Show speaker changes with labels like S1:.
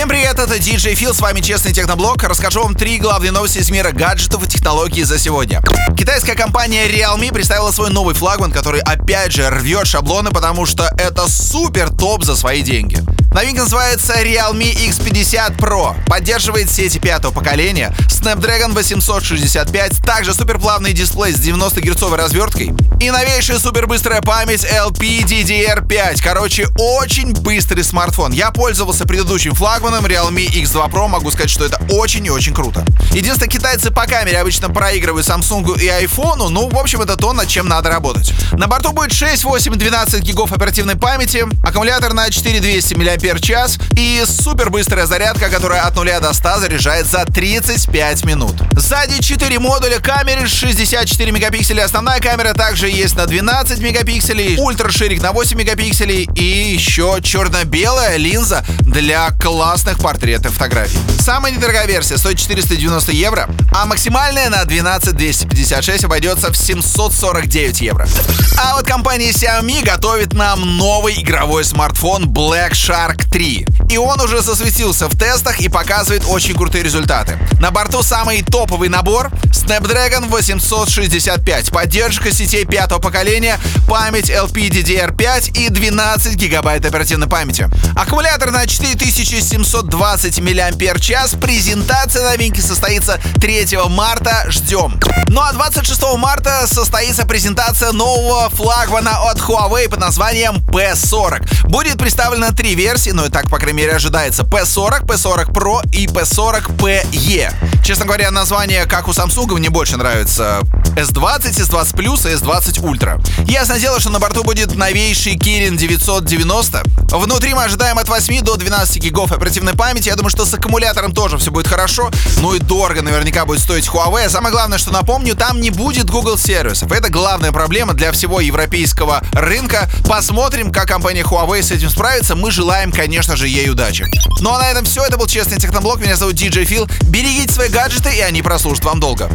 S1: Всем привет, это DJ Фил, с вами Честный Техноблог. Расскажу вам три главные новости из мира гаджетов и технологий за сегодня. Китайская компания Realme представила свой новый флагман, который опять же рвет шаблоны, потому что это супер топ за свои деньги. Новинка называется Realme X50 Pro. Поддерживает сети пятого поколения, Snapdragon 865, также суперплавный дисплей с 90 герцовой разверткой и новейшая супербыстрая память LPDDR5. Короче, очень быстрый смартфон. Я пользовался предыдущим флагманом Realme X2 Pro, могу сказать, что это очень и очень круто. Единственное, китайцы по камере обычно проигрывают Samsung и iPhone, ну, в общем, это то, над чем надо работать. На борту будет 6, 8, 12 гигов оперативной памяти, аккумулятор на 4200 мАч и супер быстрая зарядка, которая от 0 до 100 заряжает за 35 минут. Сзади 4 модуля камеры, 64 мегапикселя основная камера, также есть на 12 мегапикселей, ультраширик на 8 мегапикселей и еще черно-белая линза для классных портретов фотографий. Самая недорогая версия стоит 490 евро, а максимальная на 12256 обойдется в 749 евро. А вот компания Xiaomi готовит нам новый игровой смартфон Black Shark 3. И он уже засветился в тестах и показывает очень крутые результаты. На борту самый топовый набор Snapdragon 865, поддержка сетей пятого поколения, память LPDDR5 и 12 гигабайт оперативной памяти. Аккумулятор на 4720 мАч. Презентация новинки состоится 3 марта. Ждем. Ну а 26 марта состоится презентация нового флагмана от Huawei под названием P40. Будет представлено три версии, ну и так, по крайней мере, ожидается P40, P40 Pro и P40 PE. Честно говоря, название, как у Samsung, мне больше нравится. S20, S20 Plus и S20 Ultra. Ясно дело, что на борту будет новейший Kirin 990. Внутри мы ожидаем от 8 до 12 гигов оперативной памяти. Я думаю, что с аккумулятором тоже все будет хорошо. Ну и дорого наверняка будет стоить Huawei. Самое главное, что напомню, там не будет Google сервисов. Это главная проблема для всего европейского рынка. Посмотрим, как компания Huawei с этим справится. Мы желаем, конечно же, ей удачи. Ну а на этом все. Это был Честный Техноблог. Меня зовут DJ Фил. Берегите свои гаджеты, и они прослужат вам долго.